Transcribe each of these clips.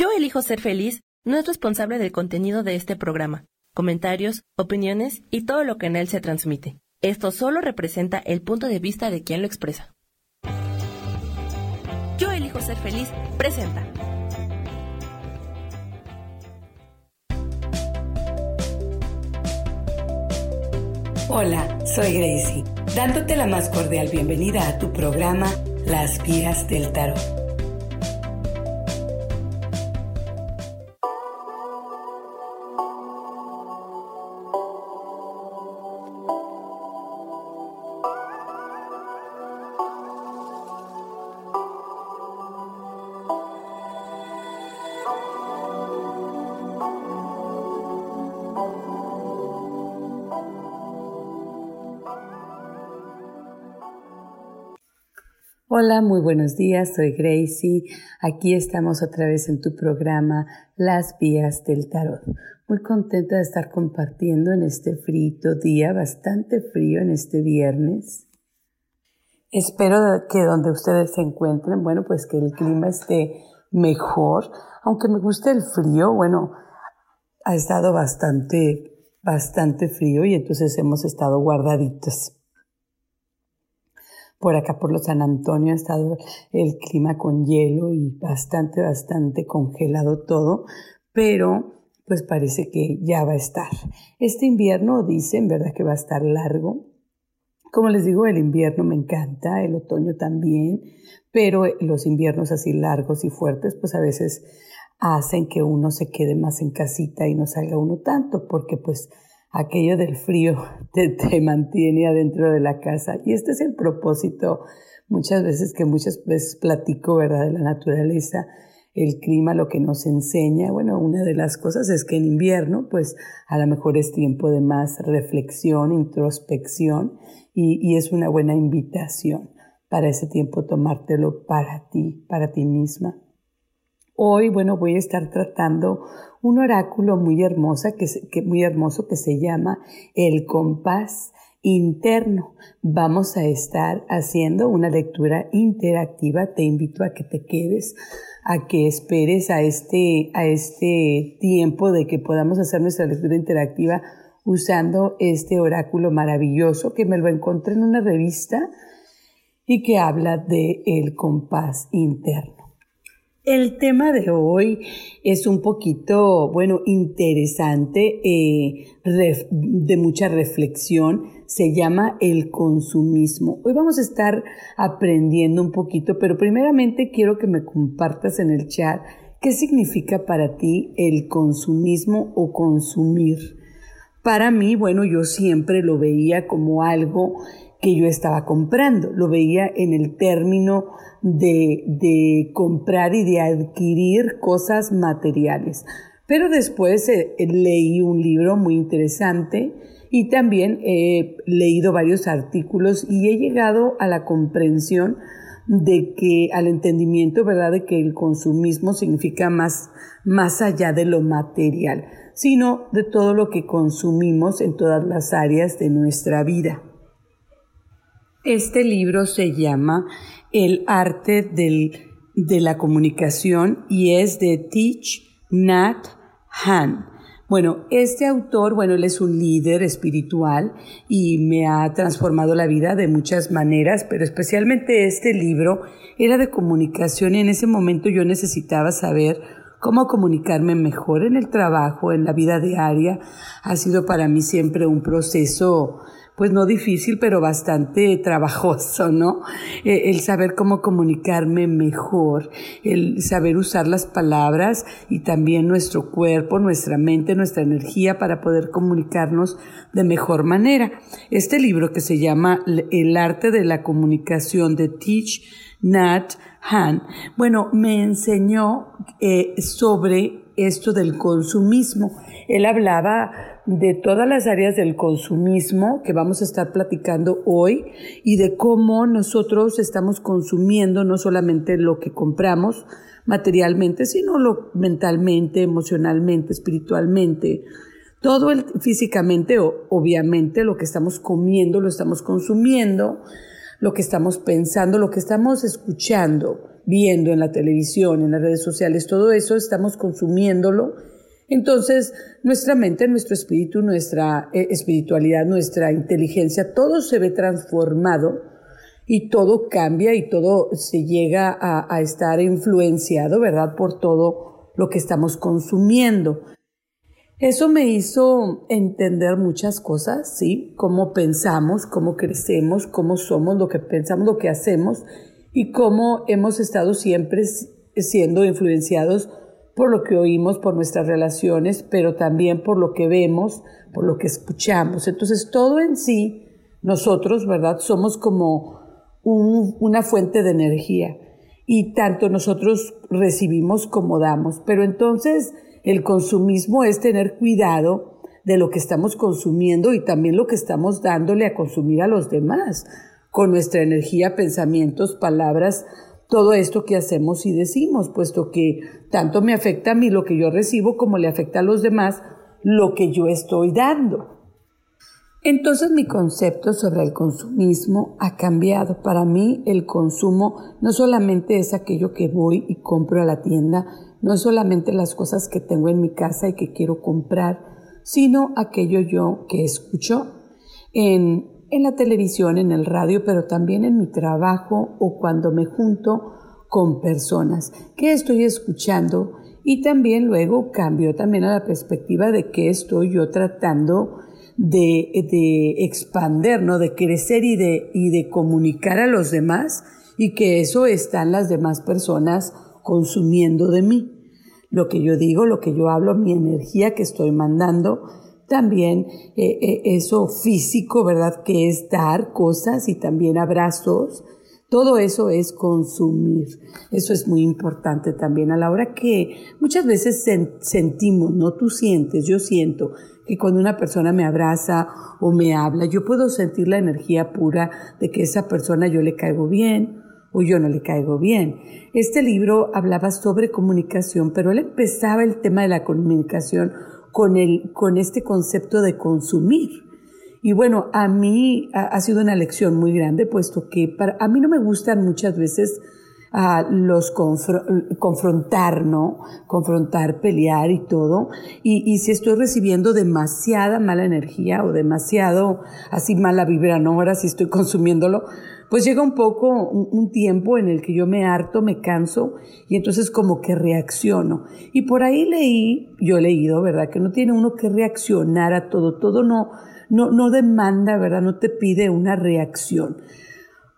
Yo elijo ser feliz no es responsable del contenido de este programa, comentarios, opiniones y todo lo que en él se transmite. Esto solo representa el punto de vista de quien lo expresa. Yo elijo ser feliz presenta. Hola, soy Gracie, dándote la más cordial bienvenida a tu programa Las Vías del Tarot. Hola, muy buenos días, soy Gracie. Aquí estamos otra vez en tu programa Las Vías del Tarot. Muy contenta de estar compartiendo en este frito día, bastante frío en este viernes. Espero que donde ustedes se encuentren, bueno, pues que el clima esté mejor. Aunque me guste el frío, bueno, ha estado bastante, bastante frío y entonces hemos estado guardaditos. Por acá, por los San Antonio, ha estado el clima con hielo y bastante, bastante congelado todo, pero pues parece que ya va a estar. Este invierno dicen, ¿verdad? Que va a estar largo. Como les digo, el invierno me encanta, el otoño también, pero los inviernos así largos y fuertes, pues a veces hacen que uno se quede más en casita y no salga uno tanto, porque pues aquello del frío te, mantiene adentro de la casa. Y este es el propósito muchas veces que muchas veces platico, ¿verdad?, de la naturaleza, el clima, lo que nos enseña. Bueno, una de las cosas es que en invierno, pues a lo mejor es tiempo de más reflexión, introspección y, es una buena invitación para ese tiempo tomártelo para ti, para ti misma. Hoy, bueno, voy a estar tratando un oráculo muy, muy hermoso que se llama el compás interno. Vamos a estar haciendo una lectura interactiva. Te invito a que te quedes, a que esperes a este, a este tiempo de que podamos hacer nuestra lectura interactiva usando este oráculo maravilloso que me lo encontré en una revista y que habla de el compás interno. El tema de hoy es un poquito, bueno, interesante, eh, de mucha reflexión. Se llama el consumismo. Hoy vamos a estar aprendiendo un poquito, pero primeramente quiero que me compartas en el chat qué significa para ti el consumismo o consumir. Para mí, bueno, yo siempre lo veía como algo que yo estaba comprando. Lo veía en el término de, de comprar y de adquirir cosas materiales. Pero después eh, leí un libro muy interesante y también he leído varios artículos y he llegado a la comprensión de que, al entendimiento, ¿verdad?, de que el consumismo significa más, más allá de lo material, sino de todo lo que consumimos en todas las áreas de nuestra vida. Este libro se llama El arte de la comunicación y es de Teach Nat Han. Bueno, este autor, bueno, él es un líder espiritual y me ha transformado la vida de muchas maneras, pero especialmente este libro era de comunicación y en ese momento yo necesitaba saber cómo comunicarme mejor en el trabajo, en la vida diaria. Ha sido para mí siempre un proceso pues no difícil, pero bastante trabajoso, ¿no? Eh, el saber cómo comunicarme mejor, el saber usar las palabras y también nuestro cuerpo, nuestra mente, nuestra energía para poder comunicarnos de mejor manera. Este libro que se llama El arte de la comunicación de Teach Nat Han, bueno, me enseñó eh, sobre esto del consumismo. Él hablaba de todas las áreas del consumismo que vamos a estar platicando hoy y de cómo nosotros estamos consumiendo no solamente lo que compramos materialmente, sino lo mentalmente, emocionalmente, espiritualmente. Todo el, físicamente, obviamente, lo que estamos comiendo, lo estamos consumiendo, lo que estamos pensando, lo que estamos escuchando, viendo en la televisión, en las redes sociales, todo eso estamos consumiéndolo. Entonces, nuestra mente, nuestro espíritu, nuestra eh, espiritualidad, nuestra inteligencia, todo se ve transformado y todo cambia y todo se llega a, a estar influenciado, ¿verdad? Por todo lo que estamos consumiendo. Eso me hizo entender muchas cosas, ¿sí? Cómo pensamos, cómo crecemos, cómo somos, lo que pensamos, lo que hacemos y cómo hemos estado siempre siendo influenciados por lo que oímos, por nuestras relaciones, pero también por lo que vemos, por lo que escuchamos. Entonces, todo en sí, nosotros, ¿verdad? Somos como una fuente de energía y tanto nosotros recibimos como damos. Pero entonces el consumismo es tener cuidado de lo que estamos consumiendo y también lo que estamos dándole a consumir a los demás, con nuestra energía, pensamientos, palabras, todo esto que hacemos y decimos, puesto que tanto me afecta a mí lo que yo recibo como le afecta a los demás lo que yo estoy dando. Entonces mi concepto sobre el consumismo ha cambiado. Para mí el consumo no solamente es aquello que voy y compro a la tienda, no es solamente las cosas que tengo en mi casa y que quiero comprar, sino aquello yo que escucho en, en la televisión, en el radio, pero también en mi trabajo o cuando me junto con personas. ¿Qué estoy escuchando? Y también luego cambio también a la perspectiva de qué estoy yo tratando de, de expander, ¿no? de crecer y de, y de comunicar a los demás y que eso están las demás personas consumiendo de mí. Lo que yo digo, lo que yo hablo, mi energía que estoy mandando, también eh, eh, eso físico, ¿verdad? Que es dar cosas y también abrazos. Todo eso es consumir. Eso es muy importante también a la hora que muchas veces sentimos, no tú sientes, yo siento que cuando una persona me abraza o me habla, yo puedo sentir la energía pura de que esa persona yo le caigo bien o yo no le caigo bien. Este libro hablaba sobre comunicación, pero él empezaba el tema de la comunicación con, el, con este concepto de consumir. Y bueno, a mí ha, sido una lección muy grande, puesto que para, a mí no me gustan muchas veces a los confrontar, ¿no? Confrontar, pelear y todo. Y, y, si estoy recibiendo demasiada mala energía o demasiado así mala vibra, ¿no? Ahora si estoy consumiéndolo, pues llega un poco un, tiempo en el que yo me harto, me canso y entonces como que reacciono. Y por ahí leí, yo he leído, ¿verdad? Que no tiene uno que reaccionar a todo, todo no, no, no demanda, ¿verdad? No te pide una reacción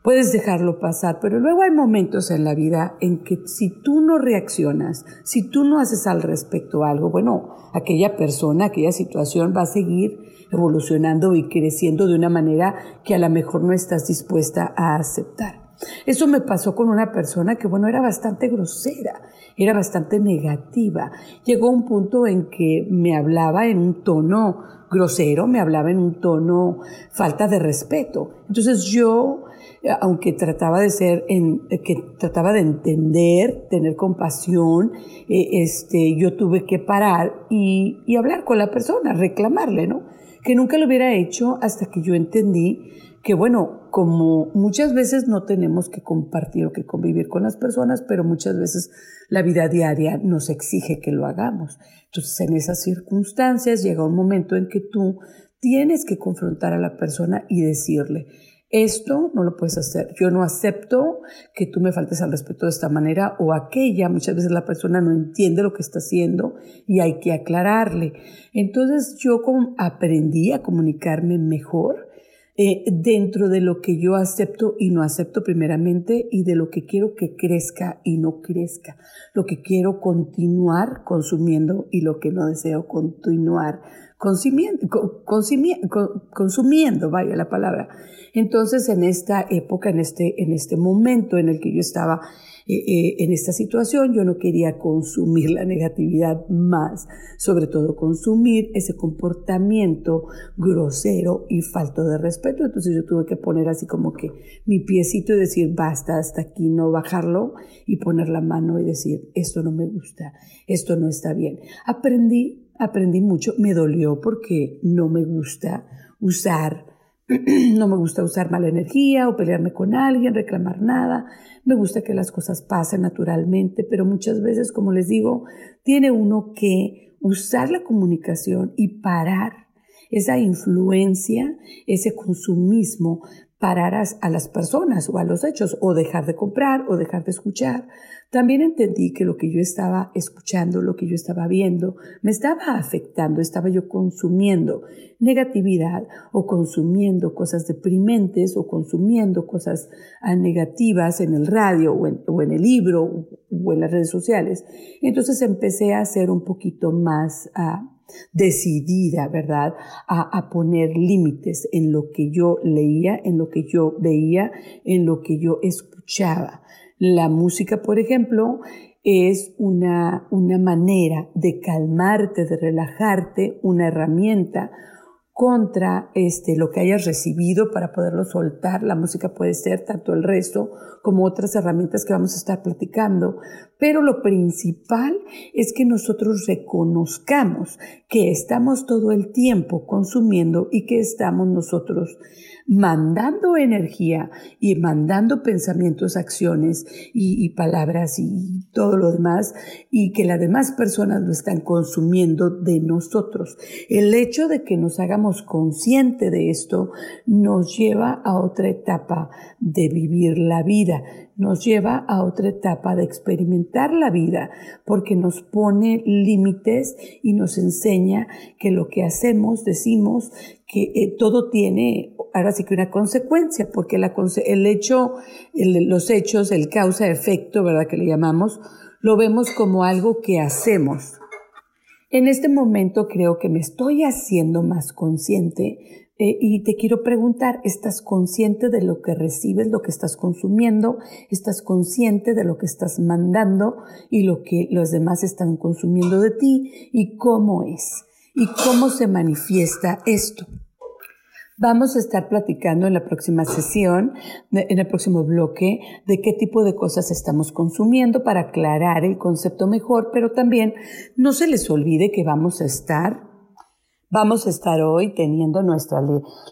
puedes dejarlo pasar, pero luego hay momentos en la vida en que si tú no reaccionas, si tú no haces al respecto algo, bueno, aquella persona, aquella situación va a seguir evolucionando y creciendo de una manera que a lo mejor no estás dispuesta a aceptar. Eso me pasó con una persona que, bueno, era bastante grosera, era bastante negativa. Llegó un punto en que me hablaba en un tono grosero, me hablaba en un tono falta de respeto. Entonces yo aunque trataba de ser, en, que trataba de entender, tener compasión, eh, este, yo tuve que parar y, y hablar con la persona, reclamarle, ¿no? Que nunca lo hubiera hecho hasta que yo entendí que, bueno, como muchas veces no tenemos que compartir o que convivir con las personas, pero muchas veces la vida diaria nos exige que lo hagamos. Entonces, en esas circunstancias llega un momento en que tú tienes que confrontar a la persona y decirle, esto no lo puedes hacer. Yo no acepto que tú me faltes al respeto de esta manera o aquella. Muchas veces la persona no entiende lo que está haciendo y hay que aclararle. Entonces yo aprendí a comunicarme mejor eh, dentro de lo que yo acepto y no acepto primeramente y de lo que quiero que crezca y no crezca. Lo que quiero continuar consumiendo y lo que no deseo continuar consumiendo, consumiendo, vaya la palabra. Entonces, en esta época, en este, en este momento en el que yo estaba eh, eh, en esta situación, yo no quería consumir la negatividad más, sobre todo consumir ese comportamiento grosero y falto de respeto. Entonces yo tuve que poner así como que mi piecito y decir, basta, hasta aquí, no bajarlo y poner la mano y decir, esto no me gusta, esto no está bien. Aprendí aprendí mucho, me dolió porque no me gusta usar no me gusta usar mala energía o pelearme con alguien, reclamar nada. Me gusta que las cosas pasen naturalmente, pero muchas veces, como les digo, tiene uno que usar la comunicación y parar esa influencia, ese consumismo, parar a, las personas o a los hechos, o dejar de comprar o dejar de escuchar. También entendí que lo que yo estaba escuchando, lo que yo estaba viendo, me estaba afectando, estaba yo consumiendo negatividad o consumiendo cosas deprimentes o consumiendo cosas ah, negativas en el radio o en, el libro o en las redes sociales. Entonces empecé a ser un poquito más... Uh, decidida, ¿verdad?, a, poner límites en lo que yo leía, en lo que yo veía, en lo que yo escuchaba. La música, por ejemplo, es una, una manera de calmarte, de relajarte, una herramienta contra este, lo que hayas recibido para poderlo soltar. La música puede ser tanto el resto como otras herramientas que vamos a estar platicando, pero lo principal es que nosotros reconozcamos que estamos todo el tiempo consumiendo y que estamos nosotros mandando energía y mandando pensamientos, acciones y, palabras y todo lo demás y que las demás personas lo están consumiendo de nosotros. El hecho de que nos hagamos consciente de esto nos lleva a otra etapa de vivir la vida nos lleva a otra etapa de experimentar la vida porque nos pone límites y nos enseña que lo que hacemos, decimos, que eh, todo tiene ahora sí que una consecuencia, porque la, el hecho, los hechos, el causa-efecto, ¿verdad? Que le llamamos, lo vemos como algo que hacemos. En este momento creo que me estoy haciendo más consciente eh, y te quiero preguntar, ¿estás consciente de lo que recibes, lo que estás consumiendo? ¿Estás consciente de lo que estás mandando y lo que los demás están consumiendo de ti? ¿Y cómo es? ¿Y cómo se manifiesta esto? Vamos a estar platicando en la próxima sesión, en el próximo bloque, de qué tipo de cosas estamos consumiendo para aclarar el concepto mejor, pero también no se les olvide que vamos a estar Vamos a estar hoy teniendo nuestra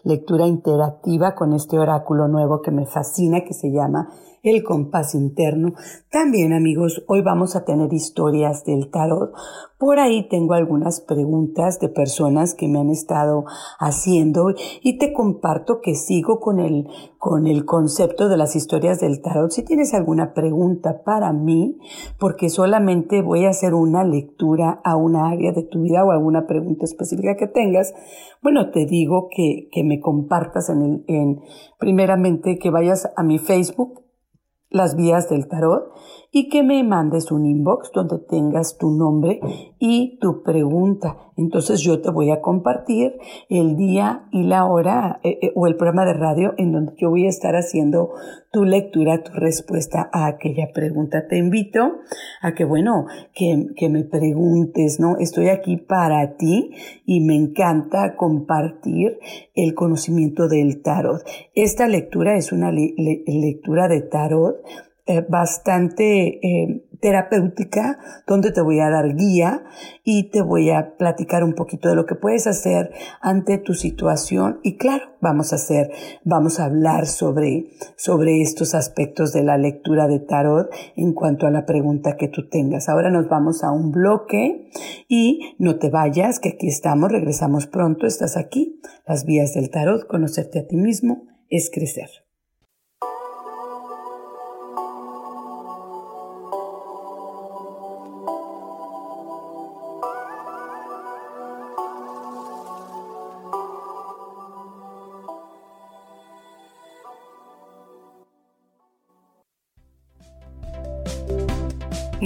lectura interactiva con este oráculo nuevo que me fascina, que se llama el compás interno. También amigos, hoy vamos a tener historias del tarot. Por ahí tengo algunas preguntas de personas que me han estado haciendo y te comparto que sigo con el, con el concepto de las historias del tarot. Si tienes alguna pregunta para mí, porque solamente voy a hacer una lectura a una área de tu vida o alguna pregunta específica que tengas, bueno, te digo que, que me compartas en el, en, primeramente que vayas a mi Facebook, las vías del tarot y que me mandes un inbox donde tengas tu nombre y tu pregunta. Entonces yo te voy a compartir el día y la hora eh, eh, o el programa de radio en donde yo voy a estar haciendo tu lectura, tu respuesta a aquella pregunta. Te invito a que, bueno, que, que me preguntes, ¿no? Estoy aquí para ti y me encanta compartir el conocimiento del tarot. Esta lectura es una lectura de tarot eh, bastante eh, terapéutica donde te voy a dar guía y te voy a platicar un poquito de lo que puedes hacer ante tu situación y claro, vamos a hacer, vamos a hablar sobre, sobre estos aspectos de la lectura de tarot en cuanto a la pregunta que tú tengas. Ahora nos vamos a un bloque y no te vayas, que aquí estamos, regresamos pronto, estás aquí, las vías del tarot, conocerte a ti mismo es crecer.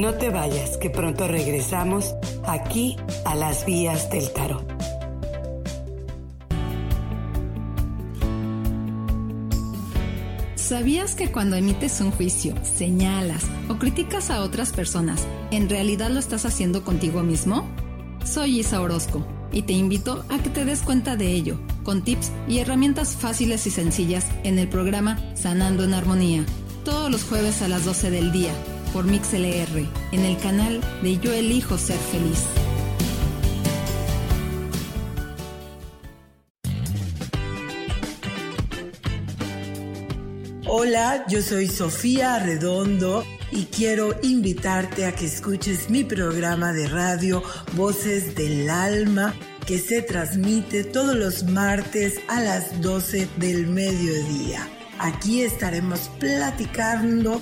No te vayas, que pronto regresamos aquí a las vías del tarot. ¿Sabías que cuando emites un juicio, señalas o criticas a otras personas, en realidad lo estás haciendo contigo mismo? Soy Isa Orozco y te invito a que te des cuenta de ello, con tips y herramientas fáciles y sencillas en el programa Sanando en Armonía, todos los jueves a las 12 del día por MixLR en el canal de Yo Elijo Ser Feliz. Hola, yo soy Sofía Redondo y quiero invitarte a que escuches mi programa de radio Voces del Alma que se transmite todos los martes a las 12 del mediodía. Aquí estaremos platicando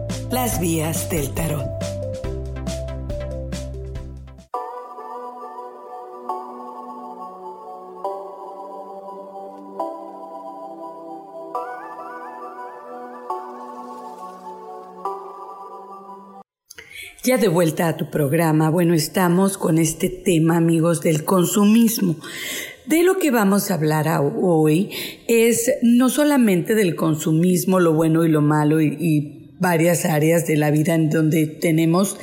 Las Vías del Tarot. Ya de vuelta a tu programa, bueno, estamos con este tema, amigos, del consumismo. De lo que vamos a hablar hoy es no solamente del consumismo, lo bueno y lo malo y, varias áreas de la vida en donde tenemos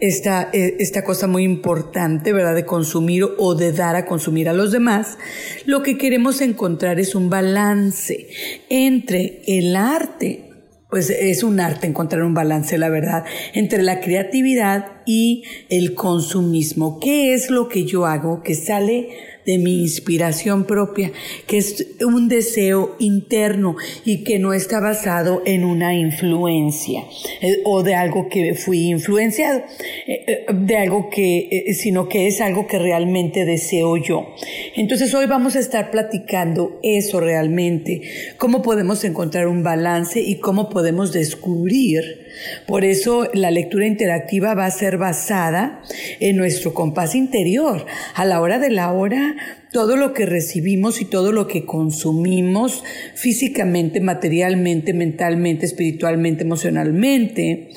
esta, e, esta cosa muy importante, ¿verdad? De consumir o de dar a consumir a los demás, lo que queremos encontrar es un balance entre el arte pues es un arte encontrar un balance, la verdad, entre la creatividad y el consumismo. ¿Qué es lo que yo hago que sale de mi inspiración propia, que es un deseo interno y que no está basado en una influencia eh, o de algo que fui influenciado, eh, eh, de algo que, sino que es algo que realmente deseo yo. Entonces hoy vamos a estar platicando eso realmente, cómo podemos encontrar un balance y cómo podemos descubrir por eso la lectura interactiva va a ser basada en nuestro compás interior. A la hora de la hora, todo lo que recibimos y todo lo que consumimos físicamente, materialmente, mentalmente, espiritualmente, emocionalmente,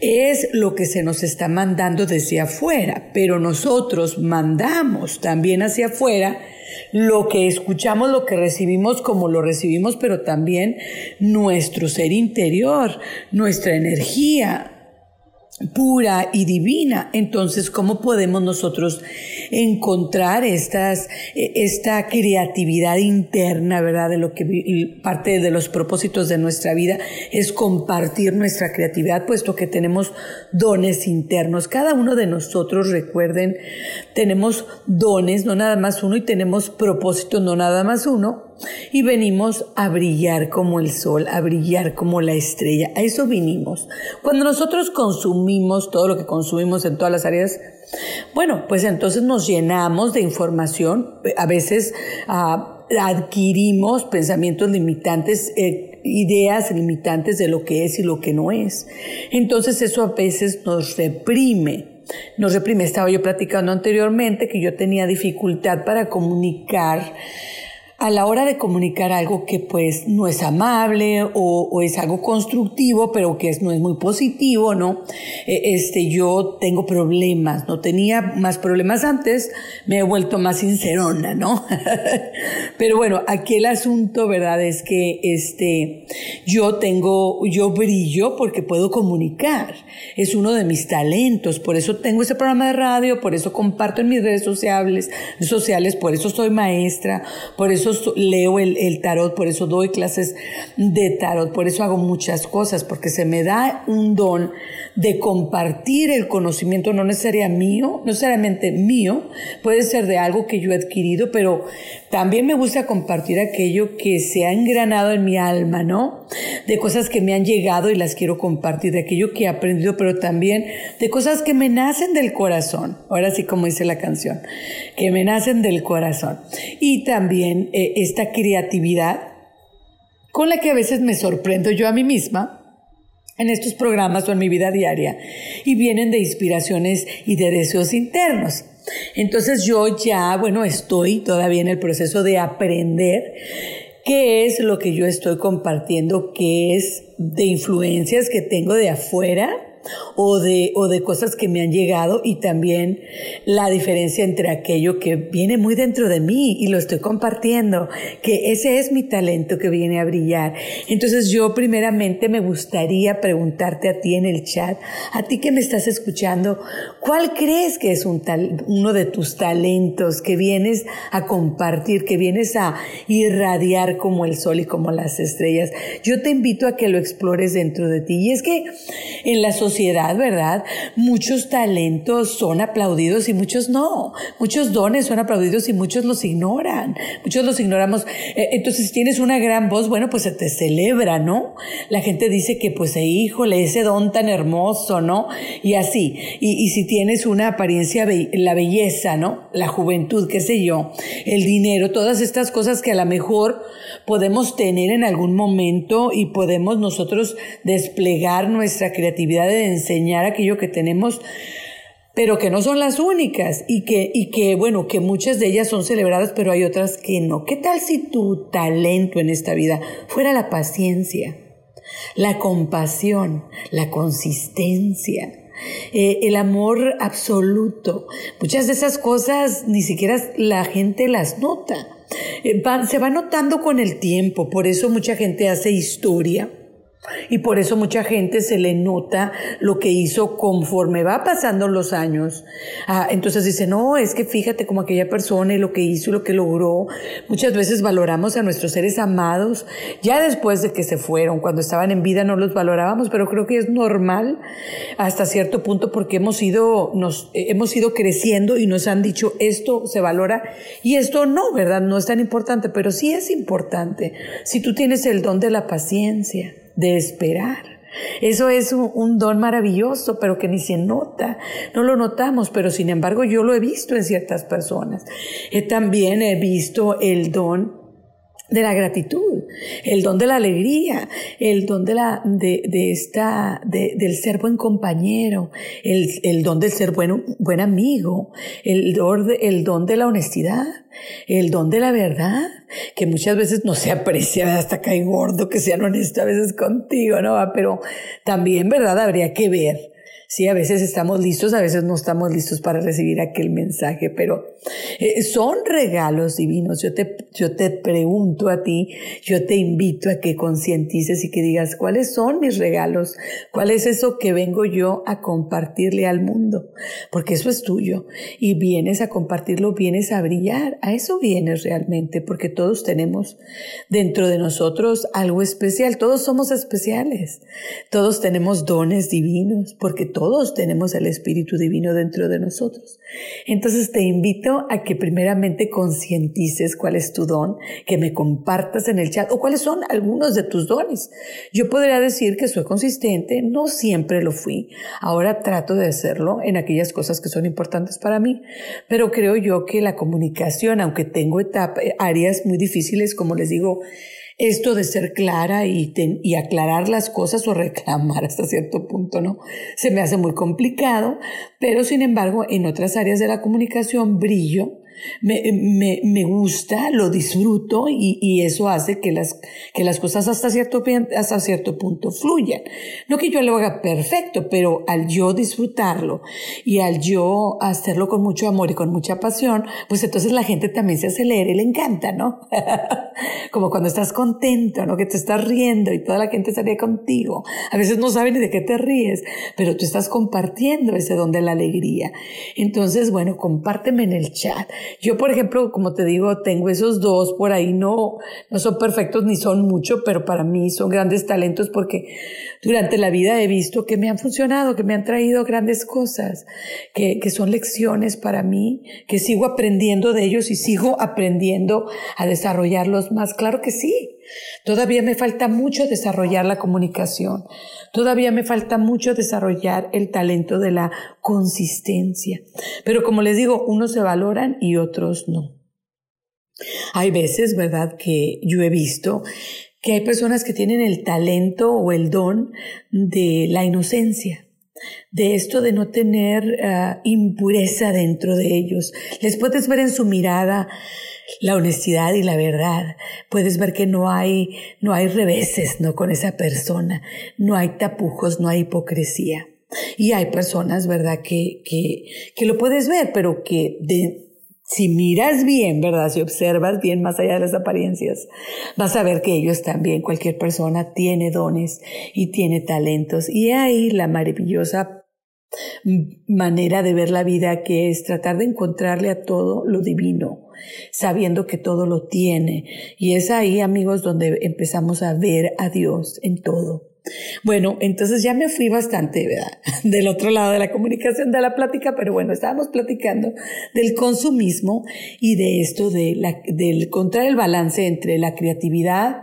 es lo que se nos está mandando desde afuera. Pero nosotros mandamos también hacia afuera lo que escuchamos, lo que recibimos, como lo recibimos, pero también nuestro ser interior, nuestra energía, pura y divina. Entonces, ¿cómo podemos nosotros encontrar estas, e, esta creatividad interna, verdad? De lo que parte de los propósitos de nuestra vida es compartir nuestra creatividad, puesto que tenemos dones internos. Cada uno de nosotros, recuerden, tenemos dones, no nada más uno, y tenemos propósitos, no nada más uno y venimos a brillar como el sol, a brillar como la estrella. A eso vinimos. Cuando nosotros consumimos todo lo que consumimos en todas las áreas, bueno, pues entonces nos llenamos de información, a veces ah, adquirimos pensamientos limitantes. Eh, ideas limitantes de lo que es y lo que no es. Entonces eso a veces nos reprime. Nos reprime. Estaba yo platicando anteriormente que yo tenía dificultad para comunicar a la hora de comunicar algo que pues no es amable o, es algo constructivo, pero que no es muy positivo, ¿no? E, este, yo tengo problemas, no tenía más problemas antes, me he vuelto más sincerona, ¿no? pero bueno, aquí el asunto, ¿verdad? Es que este, yo tengo, yo brillo porque puedo comunicar, es uno de mis talentos, por eso tengo ese programa de radio, por eso comparto en mis redes sociales, sociales, por eso soy maestra, por eso leo el, tarot, por eso doy clases de tarot, por eso hago muchas cosas, porque se me da un don de compartir el conocimiento, no necesariamente mío, no necesariamente mío, puede ser de algo que yo he adquirido, pero también me gusta compartir aquello que se ha engranado en mi alma, ¿no? De cosas que me han llegado y las quiero compartir, de aquello que he aprendido, pero también de cosas que me nacen del corazón. Ahora sí, como dice la canción, que me nacen del corazón. Y también eh, esta creatividad con la que a veces me sorprendo yo a mí misma en estos programas o en mi vida diaria y vienen de inspiraciones y de deseos internos. Entonces yo ya, bueno, estoy todavía en el proceso de aprender qué es lo que yo estoy compartiendo, qué es de influencias que tengo de afuera o de, o de cosas que me han llegado y también la diferencia entre aquello que viene muy dentro de mí y lo estoy compartiendo, que ese es mi talento que viene a brillar. Entonces yo primeramente me gustaría preguntarte a ti en el chat, a ti que me estás escuchando, ¿cuál crees que es un uno de tus talentos que vienes a compartir, que vienes a irradiar como el sol y como las estrellas? Yo te invito a que lo explores dentro de ti. Y es que en la sociedad sociedad, ¿verdad? Muchos talentos son aplaudidos y muchos no. Muchos dones son aplaudidos y muchos los ignoran. Muchos los ignoramos. Eh, entonces, si tienes una gran voz, bueno, pues se te celebra, ¿no? La gente dice que, pues, eh, híjole, ese don tan hermoso, ¿no? Y así. Y, y si tienes una apariencia, la belleza, ¿no? La juventud, qué sé yo, el dinero, todas estas cosas que a lo mejor podemos tener en algún momento y podemos nosotros desplegar nuestra creatividad de enseñar aquello que tenemos pero que no son las únicas y que, y que, bueno, que muchas de ellas son celebradas, pero hay otras que no. ¿Qué tal si tu talento en esta vida fuera la paciencia, la compasión, la consistencia? Eh, el amor absoluto. Muchas de esas cosas ni siquiera la gente las nota. Eh, se va notando con el tiempo, por eso mucha gente hace historia y por eso mucha gente se le nota lo que hizo conforme va pasando los años. Ah, entonces dice, no, es que fíjate como aquella persona y lo que hizo y lo que logró. Muchas veces valoramos a nuestros seres amados ya después de que se fueron. Cuando estaban en vida no los valorábamos, pero creo que es normal hasta cierto punto porque hemos ido, nos, hemos ido creciendo y nos han dicho esto se valora y esto no, ¿verdad? No es tan importante, pero sí es importante. Si tú tienes el don de la paciencia, de esperar. Eso es un, don maravilloso, pero que ni se nota. No lo notamos, pero sin embargo yo lo he visto en ciertas personas. también he visto el don de la gratitud, el don de la alegría, el don de la, de, de esta, de, del ser buen compañero, el, el don del ser buen, buen amigo, el don, de, el don de la honestidad, el don de la verdad, que muchas veces no se aprecia hasta cae gordo que sean honestos a veces contigo, ¿no? Pero también, ¿verdad? Habría que ver Sí, a veces estamos listos, a veces no estamos listos para recibir aquel mensaje, pero eh, son regalos divinos. Yo te, yo te pregunto a ti, yo te invito a que concientices y que digas cuáles son mis regalos, cuál es eso que vengo yo a compartirle al mundo, porque eso es tuyo y vienes a compartirlo, vienes a brillar, a eso vienes realmente, porque todos tenemos dentro de nosotros algo especial, todos somos especiales, todos tenemos dones divinos, porque todos todos tenemos el Espíritu Divino dentro de nosotros. Entonces te invito a que primeramente concientices cuál es tu don, que me compartas en el chat o cuáles son algunos de tus dones. Yo podría decir que soy consistente, no siempre lo fui. Ahora trato de hacerlo en aquellas cosas que son importantes para mí, pero creo yo que la comunicación, aunque tengo etapas, áreas muy difíciles, como les digo, esto de ser clara y, y, aclarar las cosas o reclamar hasta cierto punto, ¿no? Se me hace muy complicado, pero sin embargo en otras áreas de la comunicación brillo Me, me, me gusta, lo disfruto y, y, eso hace que las, que las cosas hasta cierto, hasta cierto punto fluyan. No que yo lo haga perfecto, pero al yo disfrutarlo y al yo hacerlo con mucho amor y con mucha pasión, pues entonces la gente también se acelera y le encanta, ¿no? Como cuando estás contento, ¿no? Que te estás riendo y toda la gente ríe contigo. A veces no saben ni de qué te ríes, pero tú estás compartiendo ese don de la alegría. Entonces, bueno, compárteme en el chat. Yo, por ejemplo, como te digo, tengo esos dos por ahí, no, no son perfectos ni son mucho, pero para mí son grandes talentos porque durante la vida he visto que me han funcionado, que me han traído grandes cosas, que, que son lecciones para mí, que sigo aprendiendo de ellos y sigo aprendiendo a desarrollarlos más. Claro que sí. Todavía me falta mucho desarrollar la comunicación. Todavía me falta mucho desarrollar el talento de la consistencia. Pero como les digo, unos se valoran y otros no. Hay veces, ¿verdad?, que yo he visto que hay personas que tienen el talento o el don de la inocencia, de esto de no tener uh, impureza dentro de ellos. Les puedes ver en su mirada la honestidad y la verdad. Puedes ver que no hay, no hay reveses, ¿no? Con esa persona. No hay tapujos, no hay hipocresía. Y hay personas, ¿verdad? Que, que, que lo puedes ver, pero que de, si miras bien, ¿verdad? Si observas bien más allá de las apariencias, vas a ver que ellos también, cualquier persona tiene dones y tiene talentos. Y ahí la maravillosa manera de ver la vida que es tratar de encontrarle a todo lo divino, sabiendo que todo lo tiene. Y es ahí, amigos, donde empezamos a ver a Dios en todo. Bueno, entonces ya me fui bastante ¿verdad? del otro lado de la comunicación de la plática, pero bueno, estábamos platicando del consumismo y de esto de la, del encontrar el balance entre la creatividad,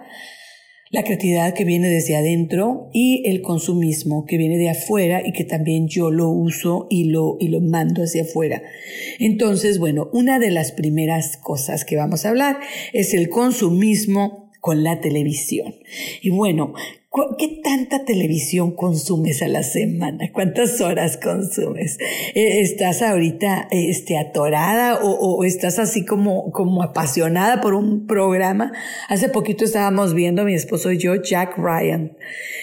la creatividad que viene desde adentro y el consumismo que viene de afuera y que también yo lo uso y lo, y lo mando hacia afuera. Entonces, bueno, una de las primeras cosas que vamos a hablar es el consumismo con la televisión. Y bueno, ¿Qué tanta televisión consumes a la semana? ¿Cuántas horas consumes? Eh, ¿Estás ahorita este, atorada o, o, estás así como, como apasionada por un programa? Hace poquito estábamos viendo, mi esposo y yo, Jack Ryan.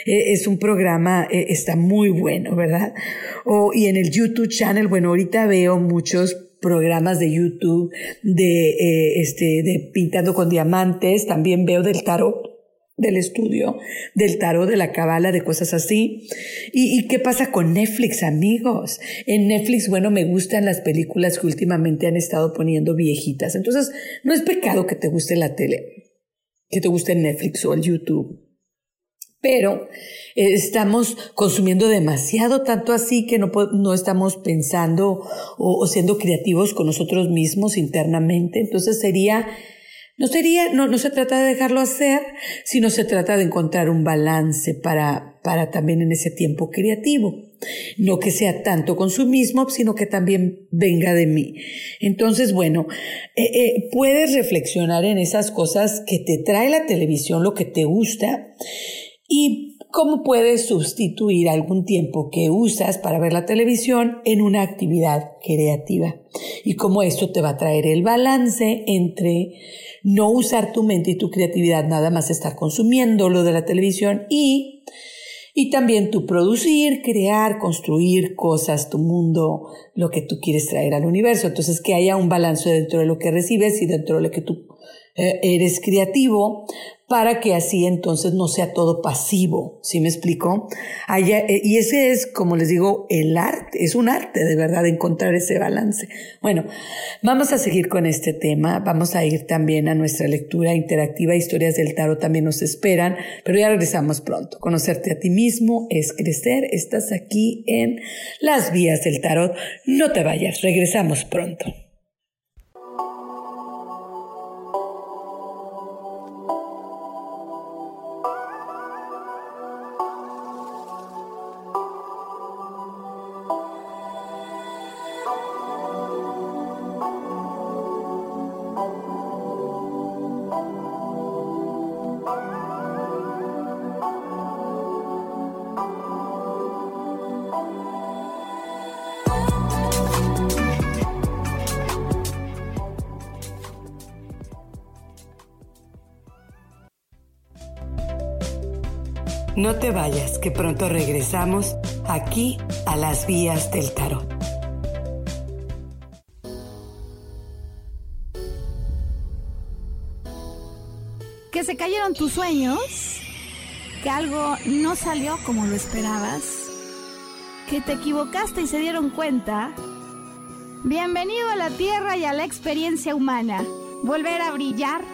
Eh, es un programa, eh, está muy bueno, ¿verdad? O, y en el YouTube channel, bueno, ahorita veo muchos programas de YouTube de, este, de pintando con diamantes, también veo del tarot del estudio, del tarot, de la cabala, de cosas así. ¿Y, ¿Y, qué pasa con Netflix, amigos? En Netflix, bueno, me gustan las películas que últimamente han estado poniendo viejitas. Entonces, no es pecado que te guste la tele, que te guste Netflix o el YouTube. Pero estamos consumiendo demasiado, tanto así que no, no estamos pensando o siendo creativos con nosotros mismos internamente. Entonces sería no sería, no, no se trata de dejarlo hacer, sino se trata de encontrar un balance para, para también en ese tiempo creativo. No que sea tanto consumismo, sino que también venga de mí. Entonces, bueno, eh, eh, puedes reflexionar en esas cosas que te trae la televisión, lo que te gusta, y cómo puedes sustituir algún tiempo que usas para ver la televisión en una actividad creativa. Y cómo esto te va a traer el balance entre no usar tu mente y tu creatividad, nada más estar consumiendo lo de la televisión y, y también tu producir, crear, construir cosas, tu mundo, lo que tú quieres traer al universo. Entonces, que haya un balance dentro de lo que recibes y dentro de lo que tú eh, eres creativo para que así entonces no sea todo pasivo, ¿sí me explico? Eh, y ese es, como les digo, el arte, es un arte de verdad encontrar ese balance. Bueno, vamos a seguir con este tema, vamos a ir también a nuestra lectura interactiva, historias del tarot también nos esperan, pero ya regresamos pronto. Conocerte a ti mismo es crecer, estás aquí en las vías del tarot, no te vayas, regresamos pronto. No te vayas, que pronto regresamos aquí a las vías del tarot. Que se cayeron tus sueños, que algo no salió como lo esperabas, que te equivocaste y se dieron cuenta. Bienvenido a la Tierra y a la experiencia humana. Volver a brillar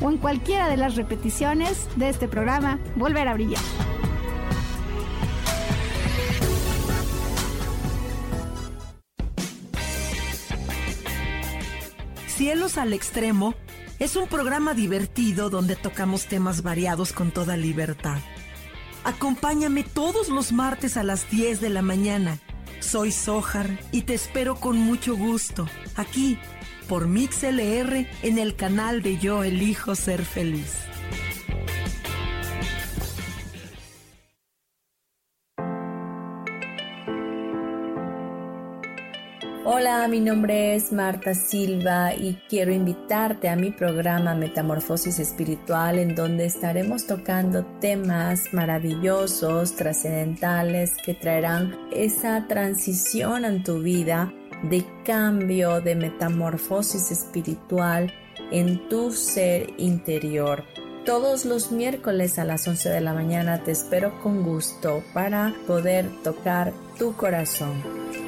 o en cualquiera de las repeticiones de este programa Volver a Brillar. Cielos al Extremo es un programa divertido donde tocamos temas variados con toda libertad. Acompáñame todos los martes a las 10 de la mañana. Soy Sojar y te espero con mucho gusto aquí por MixLR en el canal de Yo Elijo Ser Feliz. Hola, mi nombre es Marta Silva y quiero invitarte a mi programa Metamorfosis Espiritual en donde estaremos tocando temas maravillosos, trascendentales que traerán esa transición en tu vida de cambio, de metamorfosis espiritual en tu ser interior. Todos los miércoles a las 11 de la mañana te espero con gusto para poder tocar tu corazón.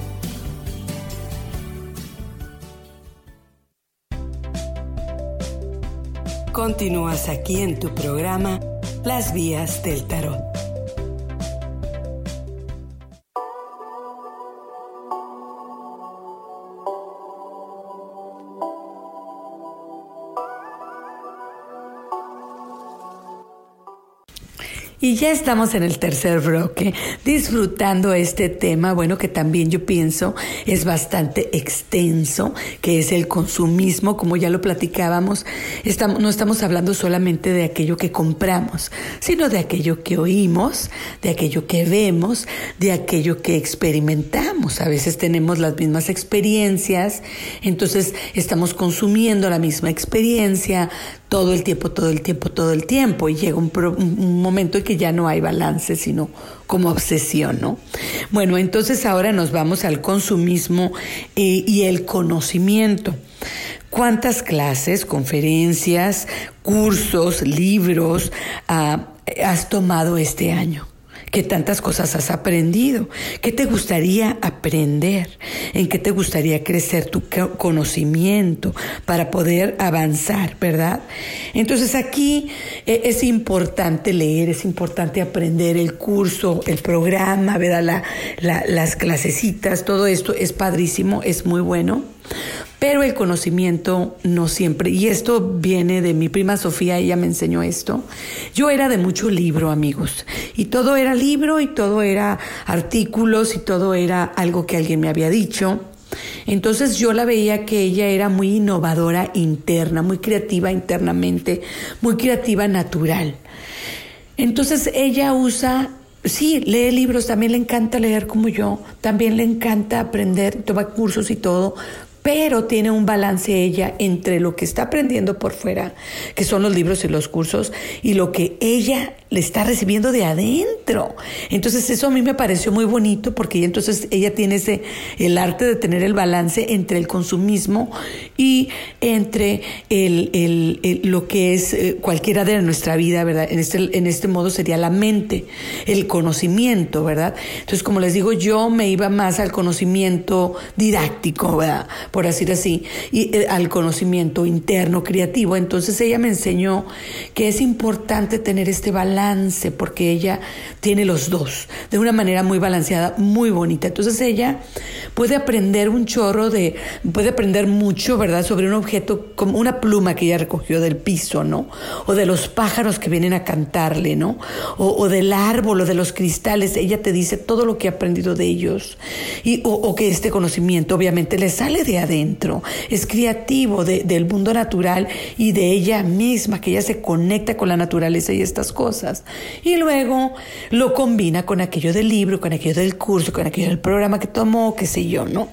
Continúas aquí en tu programa Las Vías del Tarot. Y ya estamos en el tercer bloque, disfrutando este tema, bueno, que también yo pienso es bastante extenso, que es el consumismo, como ya lo platicábamos, estamos, no estamos hablando solamente de aquello que compramos, sino de aquello que oímos, de aquello que vemos, de aquello que experimentamos. A veces tenemos las mismas experiencias, entonces estamos consumiendo la misma experiencia, todo el tiempo, todo el tiempo, todo el tiempo. Y llega un, momento en que ya no hay balance, sino como obsesión, ¿no? Bueno, entonces ahora nos vamos al consumismo eh, y el conocimiento. ¿Cuántas clases, conferencias, cursos, libros ah, has tomado este año? ¿Qué tantas cosas has aprendido? ¿Qué te gustaría aprender? ¿En qué te gustaría crecer tu conocimiento para poder avanzar, verdad? Entonces aquí eh, es importante leer, es importante aprender el curso, el programa, ¿verdad? las clasecitas, todo esto es padrísimo, es muy bueno. Pero el conocimiento no siempre, y esto viene de mi prima Sofía, ella me enseñó esto. Yo era de mucho libro, amigos, y todo era libro y todo era artículos y todo era algo que alguien me había dicho. Entonces yo la veía que ella era muy innovadora interna, muy creativa internamente, muy creativa natural. Entonces ella usa Sí, lee libros, también le encanta leer como yo, también le encanta aprender, toma cursos y todo, pero tiene un balance ella entre lo que está aprendiendo por fuera, que son los libros y los cursos, y lo que ella le está recibiendo de adentro. Entonces eso a mí me pareció muy bonito porque entonces ella tiene ese, el arte de tener el balance entre el consumismo y entre el, lo que es eh, cualquiera de nuestra vida, ¿verdad? En este, en este modo sería la mente, el conocimiento, ¿verdad? Entonces, como les digo, yo me iba más al conocimiento didáctico, ¿verdad? Por así, y eh, al conocimiento interno, creativo. Entonces ella me enseñó que es importante tener este balance porque ella tiene los dos, de una manera muy balanceada, muy bonita. Entonces ella puede aprender un chorro de, puede aprender mucho, ¿verdad?, sobre un objeto como una pluma que ella recogió del piso, ¿no? O de los pájaros que vienen a cantarle, ¿no? O, del árbol o de los cristales. Ella te dice todo lo que ha aprendido de ellos. Y, o, que este conocimiento obviamente le sale de adentro, es creativo del mundo natural y de ella misma, que ella se conecta con la naturaleza y estas cosas. Y luego lo combina con aquello del libro, con aquello del curso, con aquello del programa que tomó, qué sé yo, ¿no?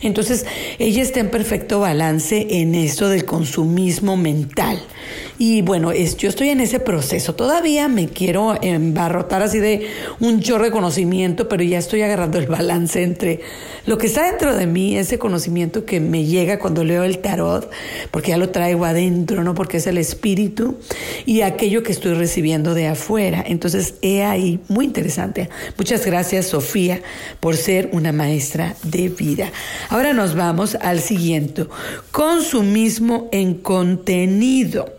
Entonces, ella está en perfecto balance en esto del consumismo mental. Y bueno, es, yo estoy en ese proceso. Todavía me quiero embarrotar así de un chorro de conocimiento, pero ya estoy agarrando el balance entre lo que está dentro de mí, ese conocimiento que me llega cuando leo el tarot, porque ya lo traigo adentro, ¿no? Porque es el espíritu, y aquello que estoy recibiendo de afuera. Entonces, he ahí, muy interesante. Muchas gracias, Sofía, por ser una maestra de vida. Ahora nos vamos al siguiente. Consumismo en contenido.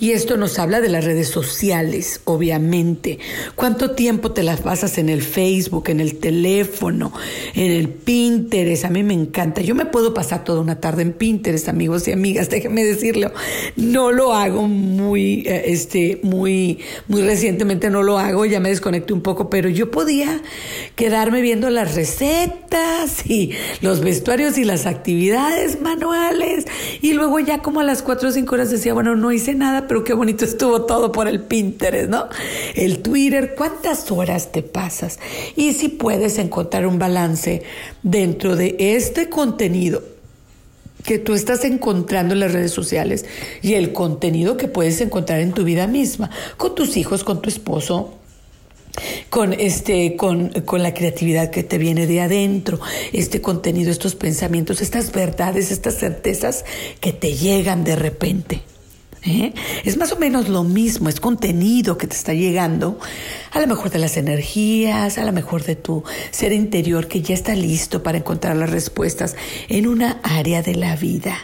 Y esto nos habla de las redes sociales, obviamente. ¿Cuánto tiempo te las pasas en el Facebook, en el teléfono, en el Pinterest? A mí me encanta. Yo me puedo pasar toda una tarde en Pinterest, amigos y amigas, déjenme decirlo. No lo hago muy, eh, este, muy, muy recientemente no lo hago, ya me desconecté un poco, pero yo podía quedarme viendo las recetas y los vestuarios y las actividades manuales. Y luego ya como a las cuatro o cinco horas decía, bueno, no hice nada nada, pero qué bonito estuvo todo por el Pinterest, ¿no? El Twitter, ¿cuántas horas te pasas? Y si puedes encontrar un balance dentro de este contenido que tú estás encontrando en las redes sociales y el contenido que puedes encontrar en tu vida misma, con tus hijos, con tu esposo, con este con, con, la creatividad que te viene de adentro, este contenido, estos pensamientos, estas verdades, estas certezas que te llegan de repente. ¿Eh? Es más o menos lo mismo, es contenido que te está llegando, a lo mejor de las energías, a lo mejor de tu ser interior que ya está listo para encontrar las respuestas en una área de la vida.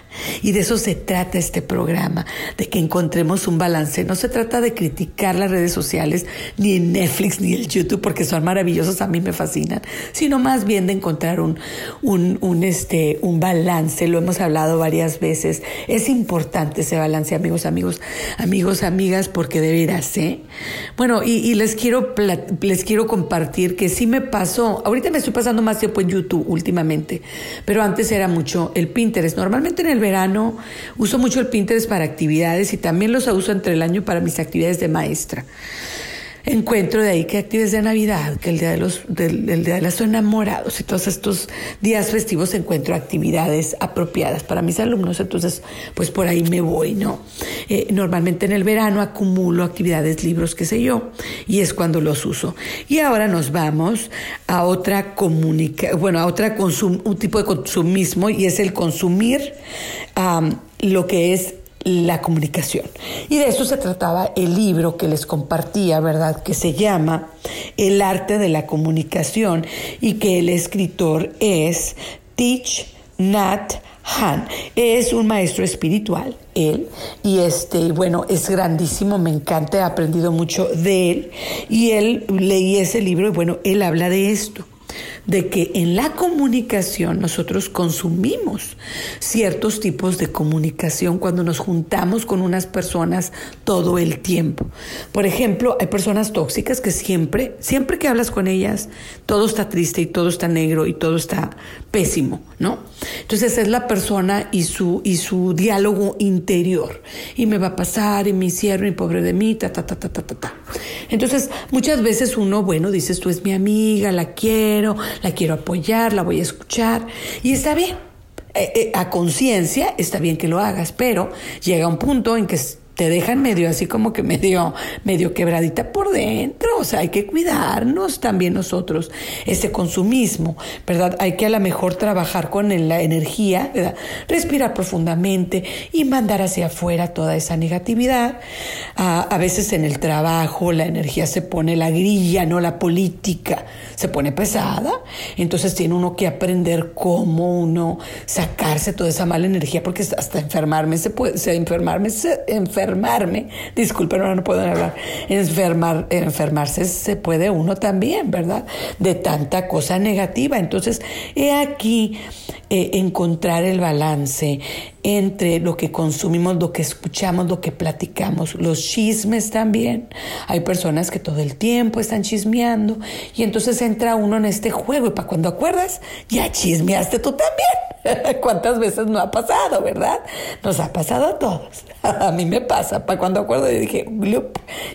Y de eso se trata este programa, de que encontremos un balance. No se trata de criticar las redes sociales, ni Netflix, ni el YouTube, porque son maravillosos, a mí me fascinan, sino más bien de encontrar un, un, un, este, un balance. Lo hemos hablado varias veces. Es importante ese balance, amigos amigos, amigos, amigas, porque de veras, ¿eh? Bueno, y, les quiero les quiero compartir que sí me pasó, ahorita me estoy pasando más tiempo en YouTube últimamente, pero antes era mucho el Pinterest. Normalmente en el verano uso mucho el Pinterest para actividades y también los uso entre el año para mis actividades de maestra encuentro de ahí que actividades de Navidad, que el día de los, del, día de los enamorados y todos estos días festivos encuentro actividades apropiadas para mis alumnos, entonces pues por ahí me voy, ¿no? Eh, normalmente en el verano acumulo actividades, libros, qué sé yo, y es cuando los uso. Y ahora nos vamos a otra comunica, bueno, a otra consum, un tipo de consumismo y es el consumir lo que es la comunicación. Y de eso se trataba el libro que les compartía, ¿verdad? Que se llama El arte de la comunicación y que el escritor es Teach Nat Han. Es un maestro espiritual, él, y este, bueno, es grandísimo, me encanta, he aprendido mucho de él. Y él leí ese libro y bueno, él habla de esto de que en la comunicación nosotros consumimos ciertos tipos de comunicación cuando nos juntamos con unas personas todo el tiempo. Por ejemplo, hay personas tóxicas que siempre, siempre que hablas con ellas, todo está triste y todo está negro y todo está pésimo, ¿no? Entonces es la persona y su, y su diálogo interior. Y me va a pasar, y me hicieron, y pobre de mí, ta, ta, ta, ta, ta, ta. Entonces, muchas veces uno, bueno, dices, tú es mi amiga, la quiero, la quiero apoyar, la voy a escuchar, y está bien. eh, eh, a conciencia, está bien que lo hagas, pero llega un punto en que te dejan medio así como que medio, medio quebradita por dentro. O sea, hay que cuidarnos también nosotros, ese consumismo, ¿verdad? Hay que a lo mejor trabajar con la energía, ¿verdad? Respirar profundamente y mandar hacia afuera toda esa negatividad. a veces en el trabajo la energía se pone la grilla, no la política, se pone pesada. Entonces tiene uno que aprender cómo uno sacarse toda esa mala energía, porque hasta enfermarme se puede, enfermarme se enfermarme, disculpen, no, no puedo hablar, enfermar, enfermarse se puede uno también, ¿verdad? De tanta cosa negativa. Entonces, he aquí eh, encontrar el balance entre lo que consumimos, lo que escuchamos, lo que platicamos, los chismes también. Hay personas que todo el tiempo están chismeando y entonces entra uno en este juego y para cuando acuerdas, ya chismeaste tú también. ¿Cuántas veces no ha pasado, verdad? Nos ha pasado a todos. A mí me pasa, para cuando acuerdo y dije,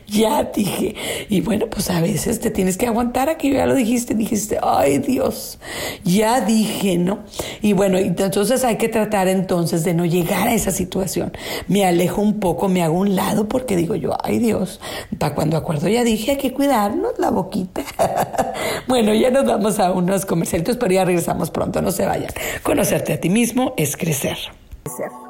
ya dije. Y bueno, pues a veces te tienes que aguantar aquí, ya lo dijiste, dijiste, ay Dios, ya dije, ¿no? Y bueno, entonces hay que tratar entonces de no llegar a esa situación. Me alejo un poco, me hago un lado porque digo yo, ay Dios, para cuando acuerdo ya dije, hay que cuidarnos la boquita. bueno, ya nos vamos a unos comercialitos, pero ya regresamos pronto, no se vayan. Conocerte a ti mismo es crecer. crecer.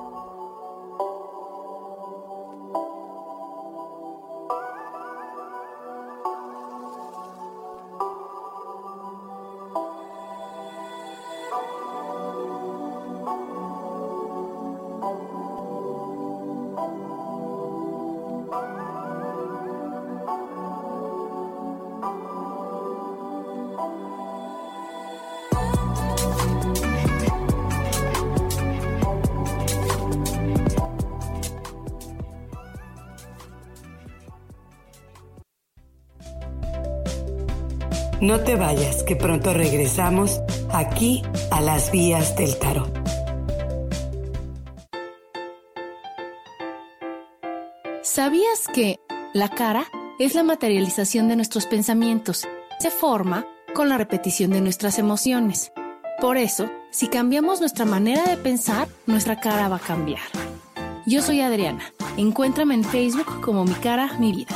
No te vayas, que pronto regresamos aquí a las vías del tarot. ¿Sabías que la cara es la materialización de nuestros pensamientos? Se forma con la repetición de nuestras emociones. Por eso, si cambiamos nuestra manera de pensar, nuestra cara va a cambiar. Yo soy Adriana. Encuéntrame en Facebook como mi cara, mi vida.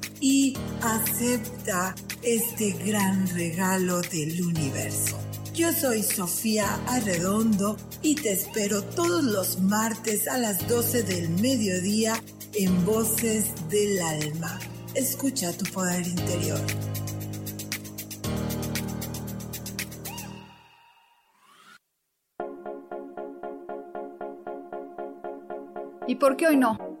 y acepta este gran regalo del universo. Yo soy Sofía Arredondo y te espero todos los martes a las 12 del mediodía en Voces del Alma. Escucha tu poder interior. ¿Y por qué hoy no?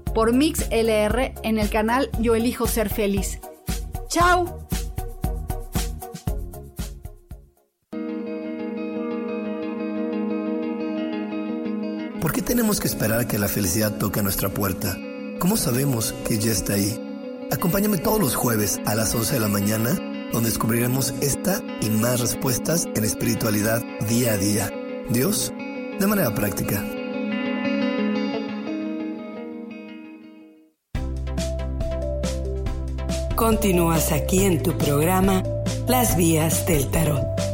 por Mix LR en el canal Yo Elijo Ser Feliz. ¡Chao! ¿Por qué tenemos que esperar que la felicidad toque nuestra puerta? ¿Cómo sabemos que ya está ahí? Acompáñame todos los jueves a las 11 de la mañana, donde descubriremos esta y más respuestas en espiritualidad día a día. Dios, de manera práctica. Continúas aquí en tu programa Las Vías del Tarot.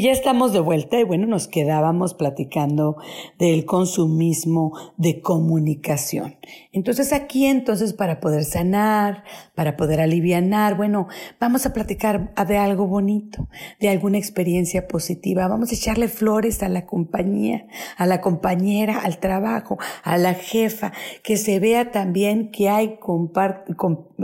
Ya estamos de vuelta y bueno, nos quedábamos platicando del consumismo de comunicación. Entonces aquí entonces para poder sanar, para poder alivianar, bueno, vamos a platicar de algo bonito, de alguna experiencia positiva, vamos a echarle flores a la compañía, a la compañera, al trabajo, a la jefa, que se vea también que hay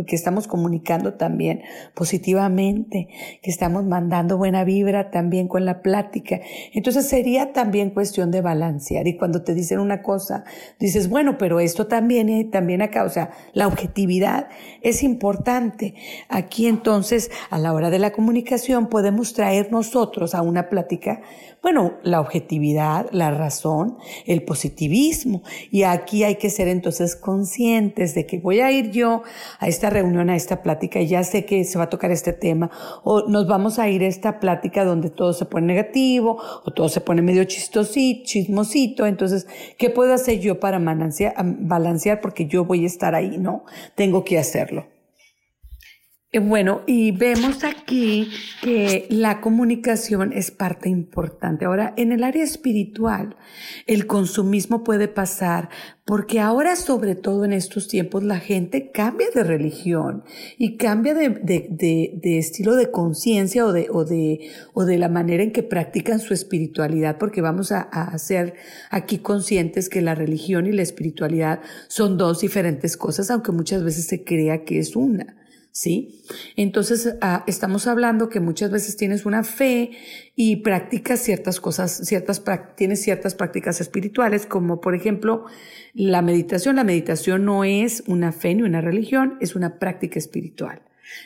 que estamos comunicando también positivamente, que estamos mandando buena vibra también con la plática. Entonces sería también cuestión de balancear. Y cuando te dicen una cosa, dices, bueno, pero esto también, eh, también acá, o sea, la objetividad es importante. Aquí entonces, a la hora de la comunicación, podemos traer nosotros a una plática bueno, la objetividad, la razón, el positivismo. Y aquí hay que ser entonces conscientes de que voy a ir yo a esta reunión, a esta plática, y ya sé que se va a tocar este tema, o nos vamos a ir a esta plática donde todo se negativo, o todo se pone medio chistosito, chismosito. Entonces, ¿qué puedo hacer yo para balancear? Porque yo voy a estar ahí, ¿no? Tengo que hacerlo. Eh, bueno, y vemos aquí que la comunicación es parte importante. Ahora, en el área espiritual, el consumismo puede pasar porque ahora, sobre todo en estos tiempos, la gente cambia de religión y cambia de, estilo de conciencia o de, o, de, o de la manera en que practican su espiritualidad, porque vamos a, a ser aquí conscientes que la religión y la espiritualidad son dos diferentes cosas, aunque muchas veces se crea que es una. ¿Sí? Entonces, ah, estamos hablando que muchas veces tienes una fe y practicas ciertas cosas, ciertas, tienes ciertas prácticas espirituales, como por ejemplo la meditación. La meditación no es una fe ni una religión, es una práctica espiritual.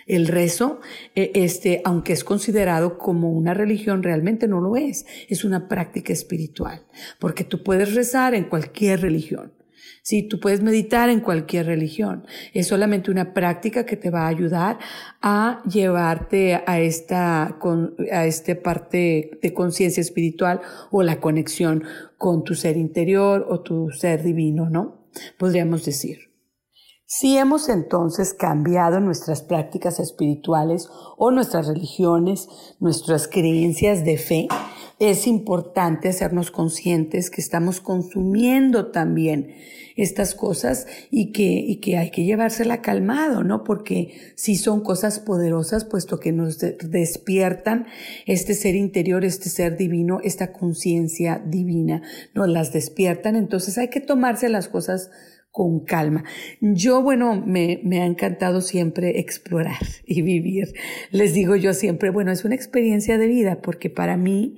El rezo, eh, este, aunque es considerado como una religión, realmente no lo es. Es una práctica espiritual, porque tú puedes rezar en cualquier religión. Sí, tú puedes meditar en cualquier religión. Es solamente una práctica que te va a ayudar a llevarte a esta, a este parte de conciencia espiritual o la conexión con tu ser interior o tu ser divino, ¿no? Podríamos decir. Si hemos entonces cambiado nuestras prácticas espirituales o nuestras religiones, nuestras creencias de fe, es importante hacernos conscientes que estamos consumiendo también estas cosas y que, y que hay que llevársela calmado, ¿no? Porque si son cosas poderosas, puesto que nos despiertan este ser interior, este ser divino, esta conciencia divina, nos las despiertan, entonces hay que tomarse las cosas con calma. Yo, bueno, me, me, ha encantado siempre explorar y vivir. Les digo yo siempre, bueno, es una experiencia de vida porque para mí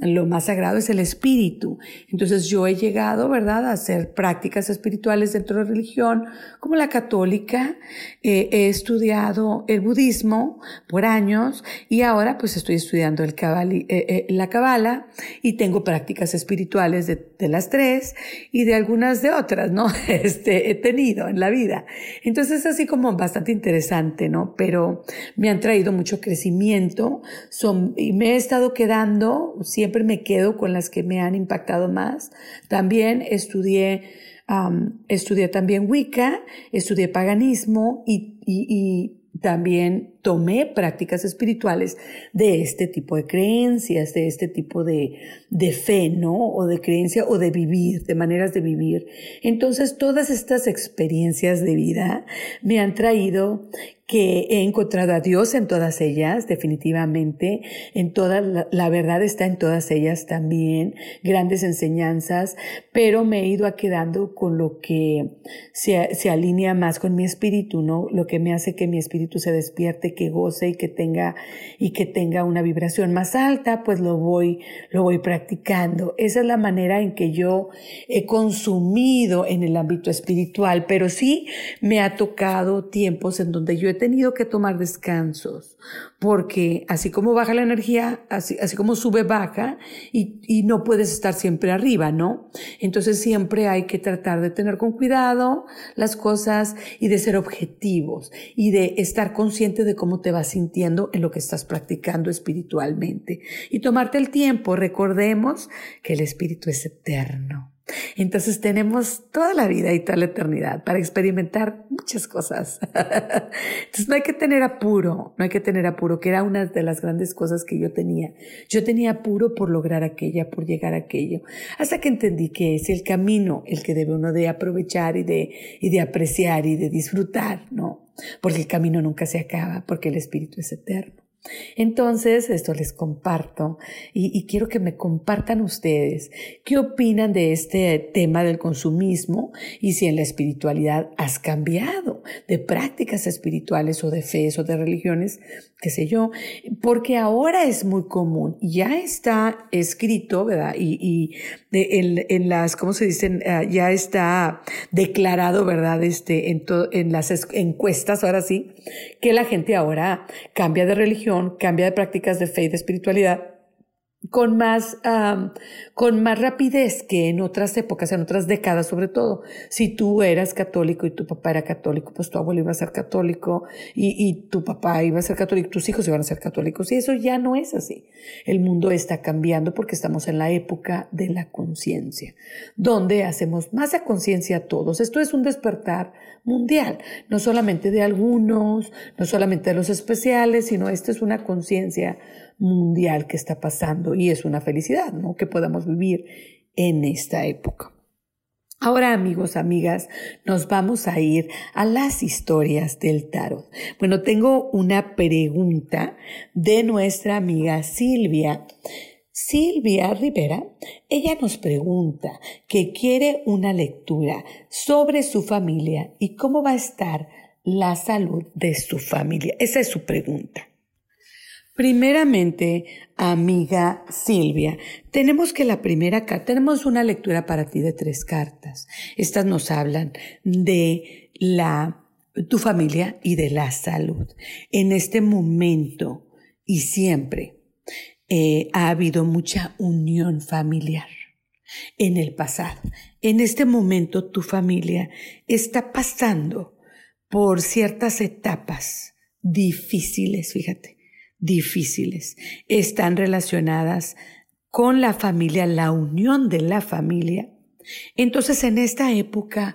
lo más sagrado es el espíritu. Entonces yo he llegado, ¿verdad?, a hacer prácticas espirituales dentro de la religión, como la católica. Eh, he estudiado el budismo por años y ahora pues estoy estudiando el eh, eh, la cabala y tengo prácticas espirituales de, de, las tres y de algunas de otras, ¿no? Este, he tenido en la vida. Entonces es así como bastante interesante, ¿no? Pero me han traído mucho crecimiento son, y me he estado quedando siempre siempre me quedo con las que me han impactado más. También estudié, estudié también Wicca, estudié paganismo y, y también tomé prácticas espirituales de este tipo de creencias, de este tipo de, de fe, ¿no? O de creencia o de vivir, de maneras de vivir. Entonces, todas estas experiencias de vida me han traído que he encontrado a Dios en todas ellas, definitivamente, en toda la, verdad está en todas ellas también, grandes enseñanzas, pero me he ido quedando con lo que se, se alinea más con mi espíritu, ¿no? Lo que me hace que mi espíritu se despierte, que goce y que tenga, y que tenga una vibración más alta, pues lo voy, lo voy practicando. Esa es la manera en que yo he consumido en el ámbito espiritual, pero sí me ha tocado tiempos en donde yo he tenido que tomar descansos, porque así como baja la energía, así, así como sube, baja, y, y no puedes estar siempre arriba, ¿no? Entonces siempre hay que tratar de tener con cuidado las cosas y de ser objetivos y de estar consciente de cómo te vas sintiendo en lo que estás practicando espiritualmente. Y tomarte el tiempo, recordemos que el espíritu es eterno Entonces tenemos toda la vida y toda la eternidad para experimentar muchas cosas. Entonces no hay que tener apuro, no hay que tener apuro, que era una de las grandes cosas que yo tenía. Yo tenía apuro por lograr aquella, por llegar a aquello, hasta que entendí que es el camino el que debe uno de aprovechar y de, y de apreciar y de disfrutar, ¿no? Porque el camino nunca se acaba, porque el espíritu es eterno. Entonces, esto les comparto y, quiero que me compartan ustedes qué opinan de este tema del consumismo y si en la espiritualidad has cambiado de prácticas espirituales o de fe o de religiones, qué sé yo, porque ahora es muy común, ya está escrito, ¿verdad? Y, en, las, ¿cómo se dicen? Ah, ya está declarado, ¿verdad? Este, en, en las encuestas, ahora sí, que la gente ahora cambia de religión, cambia de prácticas de fe y de espiritualidad con más, con más rapidez que en otras épocas, en otras décadas sobre todo. Si tú eras católico y tu papá era católico, pues tu abuelo iba a ser católico y, y tu papá iba a ser católico, tus hijos iban a ser católicos. Y eso ya no es así. El mundo está cambiando porque estamos en la época de la conciencia, donde hacemos más a conciencia todos. Esto es un despertar mundial, no solamente de algunos, no solamente de los especiales, sino esto es una conciencia mundial que está pasando y es una felicidad, ¿no? Que podamos vivir en esta época. Ahora amigos, amigas, nos vamos a ir a las historias del tarot. Bueno, tengo una pregunta de nuestra amiga Silvia. Silvia Rivera, ella nos pregunta que quiere una lectura sobre su familia y cómo va a estar la salud de su familia. Esa es su pregunta. Primeramente, amiga Silvia, tenemos que la primera carta, tenemos una lectura para ti de tres cartas. Estas nos hablan de la, tu familia y de la salud. En este momento y siempre eh, ha habido mucha unión familiar en el pasado. En este momento tu familia está pasando por ciertas etapas difíciles, fíjate difíciles. Están relacionadas con la familia, la unión de la familia. Entonces, en esta época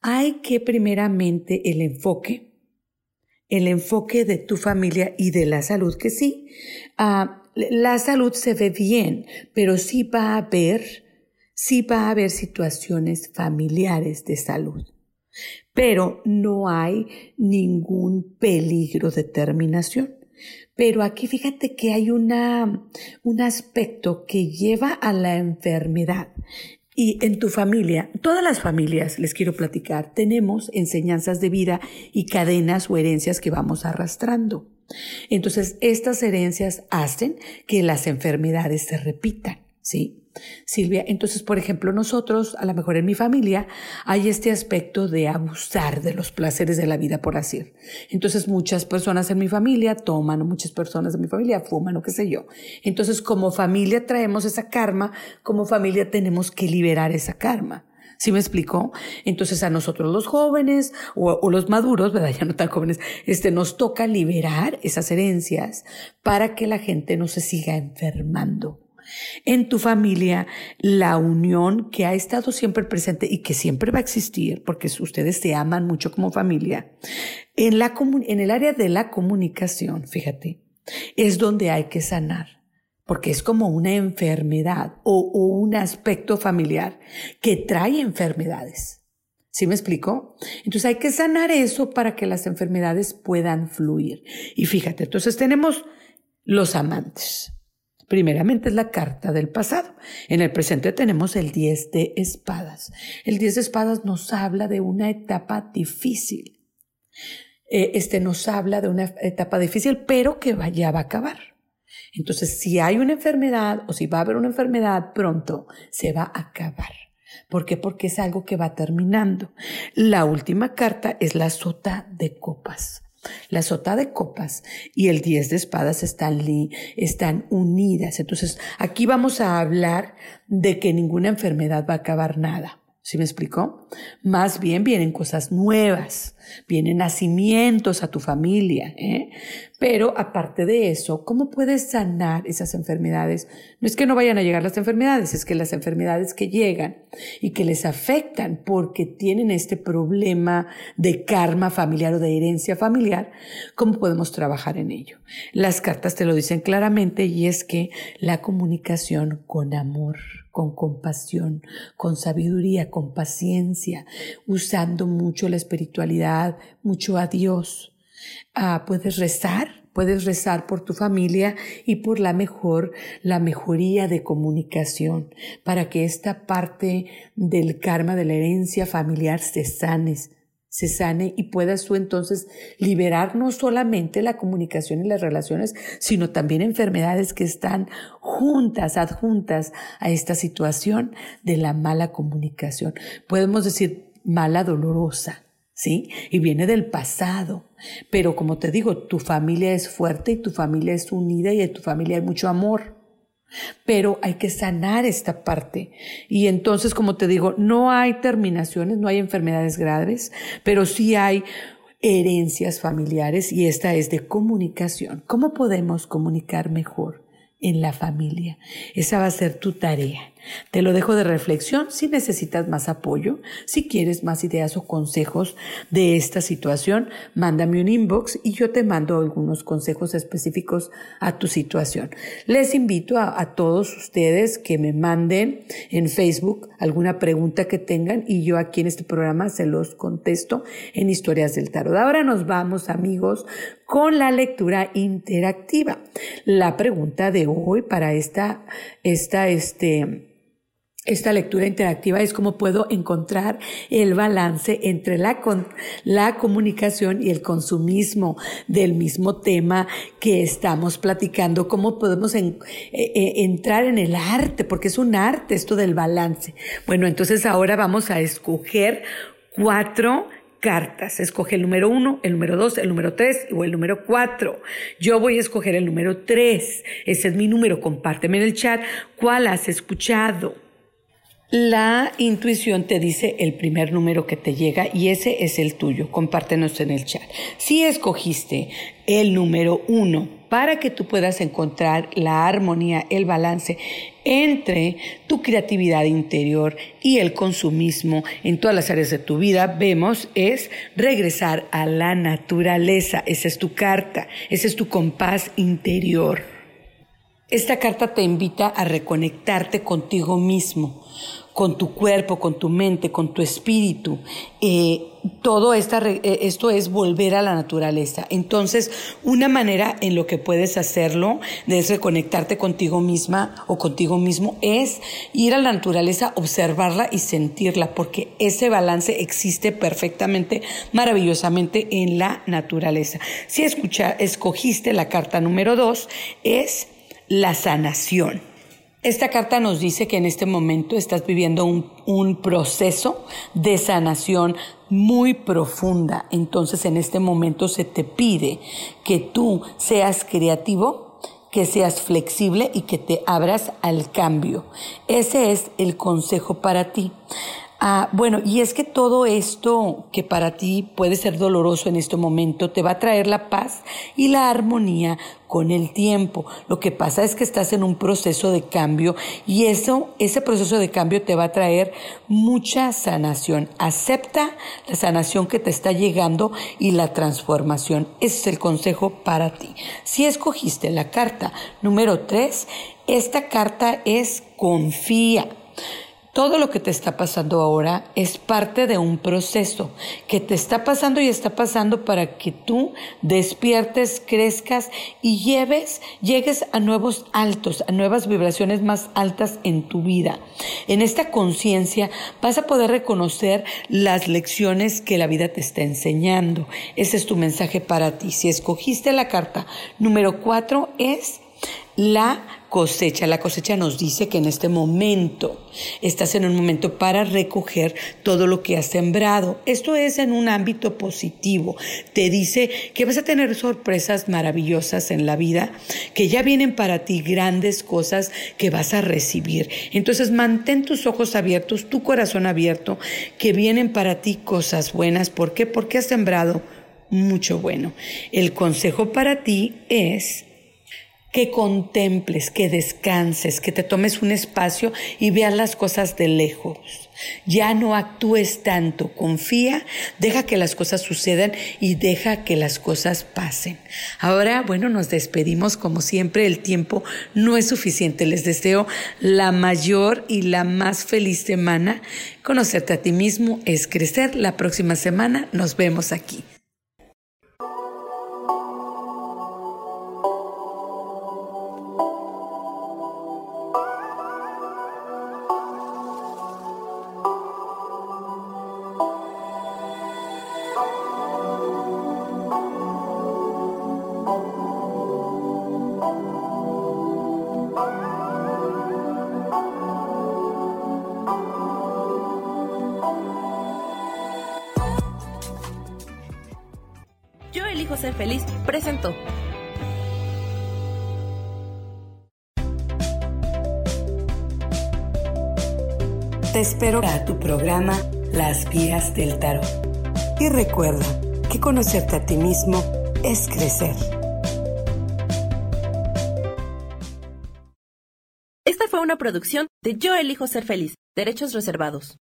hay que primeramente el enfoque, el enfoque de tu familia y de la salud, que sí, ah, la salud se ve bien, pero sí va a haber, sí va a haber situaciones familiares de salud. Pero no hay ningún peligro de terminación. Pero aquí fíjate que hay una, un aspecto que lleva a la enfermedad. Y en tu familia, todas las familias, les quiero platicar, tenemos enseñanzas de vida y cadenas o herencias que vamos arrastrando. Entonces, estas herencias hacen que las enfermedades se repitan, ¿sí? Silvia, entonces, por ejemplo, nosotros, a lo mejor en mi familia, hay este aspecto de abusar de los placeres de la vida, por así. Entonces, muchas personas en mi familia toman, muchas personas de mi familia fuman, o qué sé yo. Entonces, como familia traemos esa karma, como familia tenemos que liberar esa karma. ¿Sí me explicó? Entonces a nosotros los jóvenes o, o, los maduros, ¿verdad? Ya no tan jóvenes, este, nos toca liberar esas herencias para que la gente no se siga enfermando en tu familia la unión que ha estado siempre presente y que siempre va a existir, porque ustedes se aman mucho como familia, en, la, en el área de la comunicación, fíjate, es donde hay que sanar, porque es como una enfermedad o, o un aspecto familiar que trae enfermedades. ¿Sí me explico? Entonces hay que sanar eso para que las enfermedades puedan fluir. Y fíjate, entonces tenemos los amantes. Primeramente es la carta del pasado. En el presente tenemos el 10 de espadas. El 10 de espadas nos habla de una etapa difícil. Eh, este nos habla de una etapa difícil, pero que ya va a acabar. Entonces, si hay una enfermedad o si va a haber una enfermedad pronto, se va a acabar. ¿Por qué? Porque es algo que va terminando. La última carta es la sota de copas. La sota de copas y el 10 de espadas están, están unidas. Entonces, aquí vamos a hablar de que ninguna enfermedad va a acabar nada. ¿Sí me explicó? Más bien vienen cosas nuevas, vienen nacimientos a tu familia, ¿eh? Pero aparte de eso, ¿cómo puedes sanar esas enfermedades? No es que no vayan a llegar las enfermedades, es que las enfermedades que llegan y que les afectan porque tienen este problema de karma familiar o de herencia familiar, ¿cómo podemos trabajar en ello? Las cartas te lo dicen claramente y es que la comunicación con amor con compasión, con sabiduría, con paciencia, usando mucho la espiritualidad, mucho a Dios. Ah, puedes rezar, puedes rezar por tu familia y por la mejor, la mejoría de comunicación, para que esta parte del karma de la herencia familiar se sane, se sane y puedas tú entonces liberar no solamente la comunicación y las relaciones, sino también enfermedades que están juntas, adjuntas a esta situación de la mala comunicación. Podemos decir mala dolorosa, Y viene del pasado. Pero como te digo, tu familia es fuerte y tu familia es unida y en tu familia hay mucho amor. Pero hay que sanar esta parte. Y entonces, como te digo, no hay terminaciones, no hay enfermedades graves, pero sí hay herencias familiares y esta es de comunicación. ¿Cómo podemos comunicar mejor en la familia? Esa va a ser tu tarea. Te lo dejo de reflexión si necesitas más apoyo, si quieres más ideas o consejos de esta situación, mándame un inbox y yo te mando algunos consejos específicos a tu situación. Les invito a, todos ustedes que me manden en Facebook alguna pregunta que tengan y yo aquí en este programa se los contesto en Historias del Tarot. Ahora nos vamos amigos con la lectura interactiva. La pregunta de hoy para esta, esta, este, esta lectura interactiva es cómo puedo encontrar el balance entre la, la comunicación y el consumismo del mismo tema que estamos platicando, cómo podemos e, e, entrar en el arte, porque es un arte esto del balance. Bueno, entonces ahora vamos a escoger cuatro cartas. Escoge el número uno, el número dos, el número tres o el número cuatro. Yo voy a escoger el número tres. Ese es mi número. Compárteme en el chat cuál has escuchado. La intuición te dice el primer número que te llega y ese es el tuyo. Compártenos en el chat. Si escogiste el número uno para que tú puedas encontrar la armonía, el balance entre tu creatividad interior y el consumismo en todas las áreas de tu vida, vemos es regresar a la naturaleza. Esa es tu carta, ese es tu compás interior. Esta carta te invita a reconectarte contigo mismo con tu cuerpo, con tu mente, con tu espíritu. Eh, todo esta, eh, esto es volver a la naturaleza. Entonces, una manera en lo que puedes hacerlo, de reconectarte contigo misma o contigo mismo, es ir a la naturaleza, observarla y sentirla, porque ese balance existe perfectamente, maravillosamente en la naturaleza. Si escucha, escogiste la carta número dos, es la sanación. Esta carta nos dice que en este momento estás viviendo un, proceso de sanación muy profunda. Entonces en este momento se te pide que tú seas creativo, que seas flexible y que te abras al cambio. Ese es el consejo para ti. Ah, bueno, y es que todo esto que para ti puede ser doloroso en este momento te va a traer la paz y la armonía con el tiempo. Lo que pasa es que estás en un proceso de cambio y eso, ese proceso de cambio te va a traer mucha sanación. Acepta la sanación que te está llegando y la transformación. Ese es el consejo para ti. Si escogiste la carta número 3, esta carta es confía. Todo lo que te está pasando ahora es parte de un proceso que te está pasando y está pasando para que tú despiertes, crezcas y lleves, llegues a nuevos altos, a nuevas vibraciones más altas en tu vida. En esta conciencia vas a poder reconocer las lecciones que la vida te está enseñando. Ese es tu mensaje para ti. Si escogiste la carta número cuatro es la cosecha. La cosecha nos dice que en este momento estás en un momento para recoger todo lo que has sembrado. Esto es en un ámbito positivo. Te dice que vas a tener sorpresas maravillosas en la vida, que ya vienen para ti grandes cosas que vas a recibir. Entonces mantén tus ojos abiertos, tu corazón abierto, que vienen para ti cosas buenas. ¿Por qué? Porque has sembrado mucho bueno. El consejo para ti es que contemples, que descanses, que te tomes un espacio y veas las cosas de lejos. Ya no actúes tanto, confía, deja que las cosas sucedan y deja que las cosas pasen. Ahora, bueno, nos despedimos como siempre, el tiempo no es suficiente. Les deseo la mayor y la más feliz semana. Conocerte a ti mismo es crecer. La próxima semana nos vemos aquí. Del Tarot. Y recuerda que conocerte a ti mismo es crecer. Esta fue una producción de Yo elijo ser feliz, derechos reservados.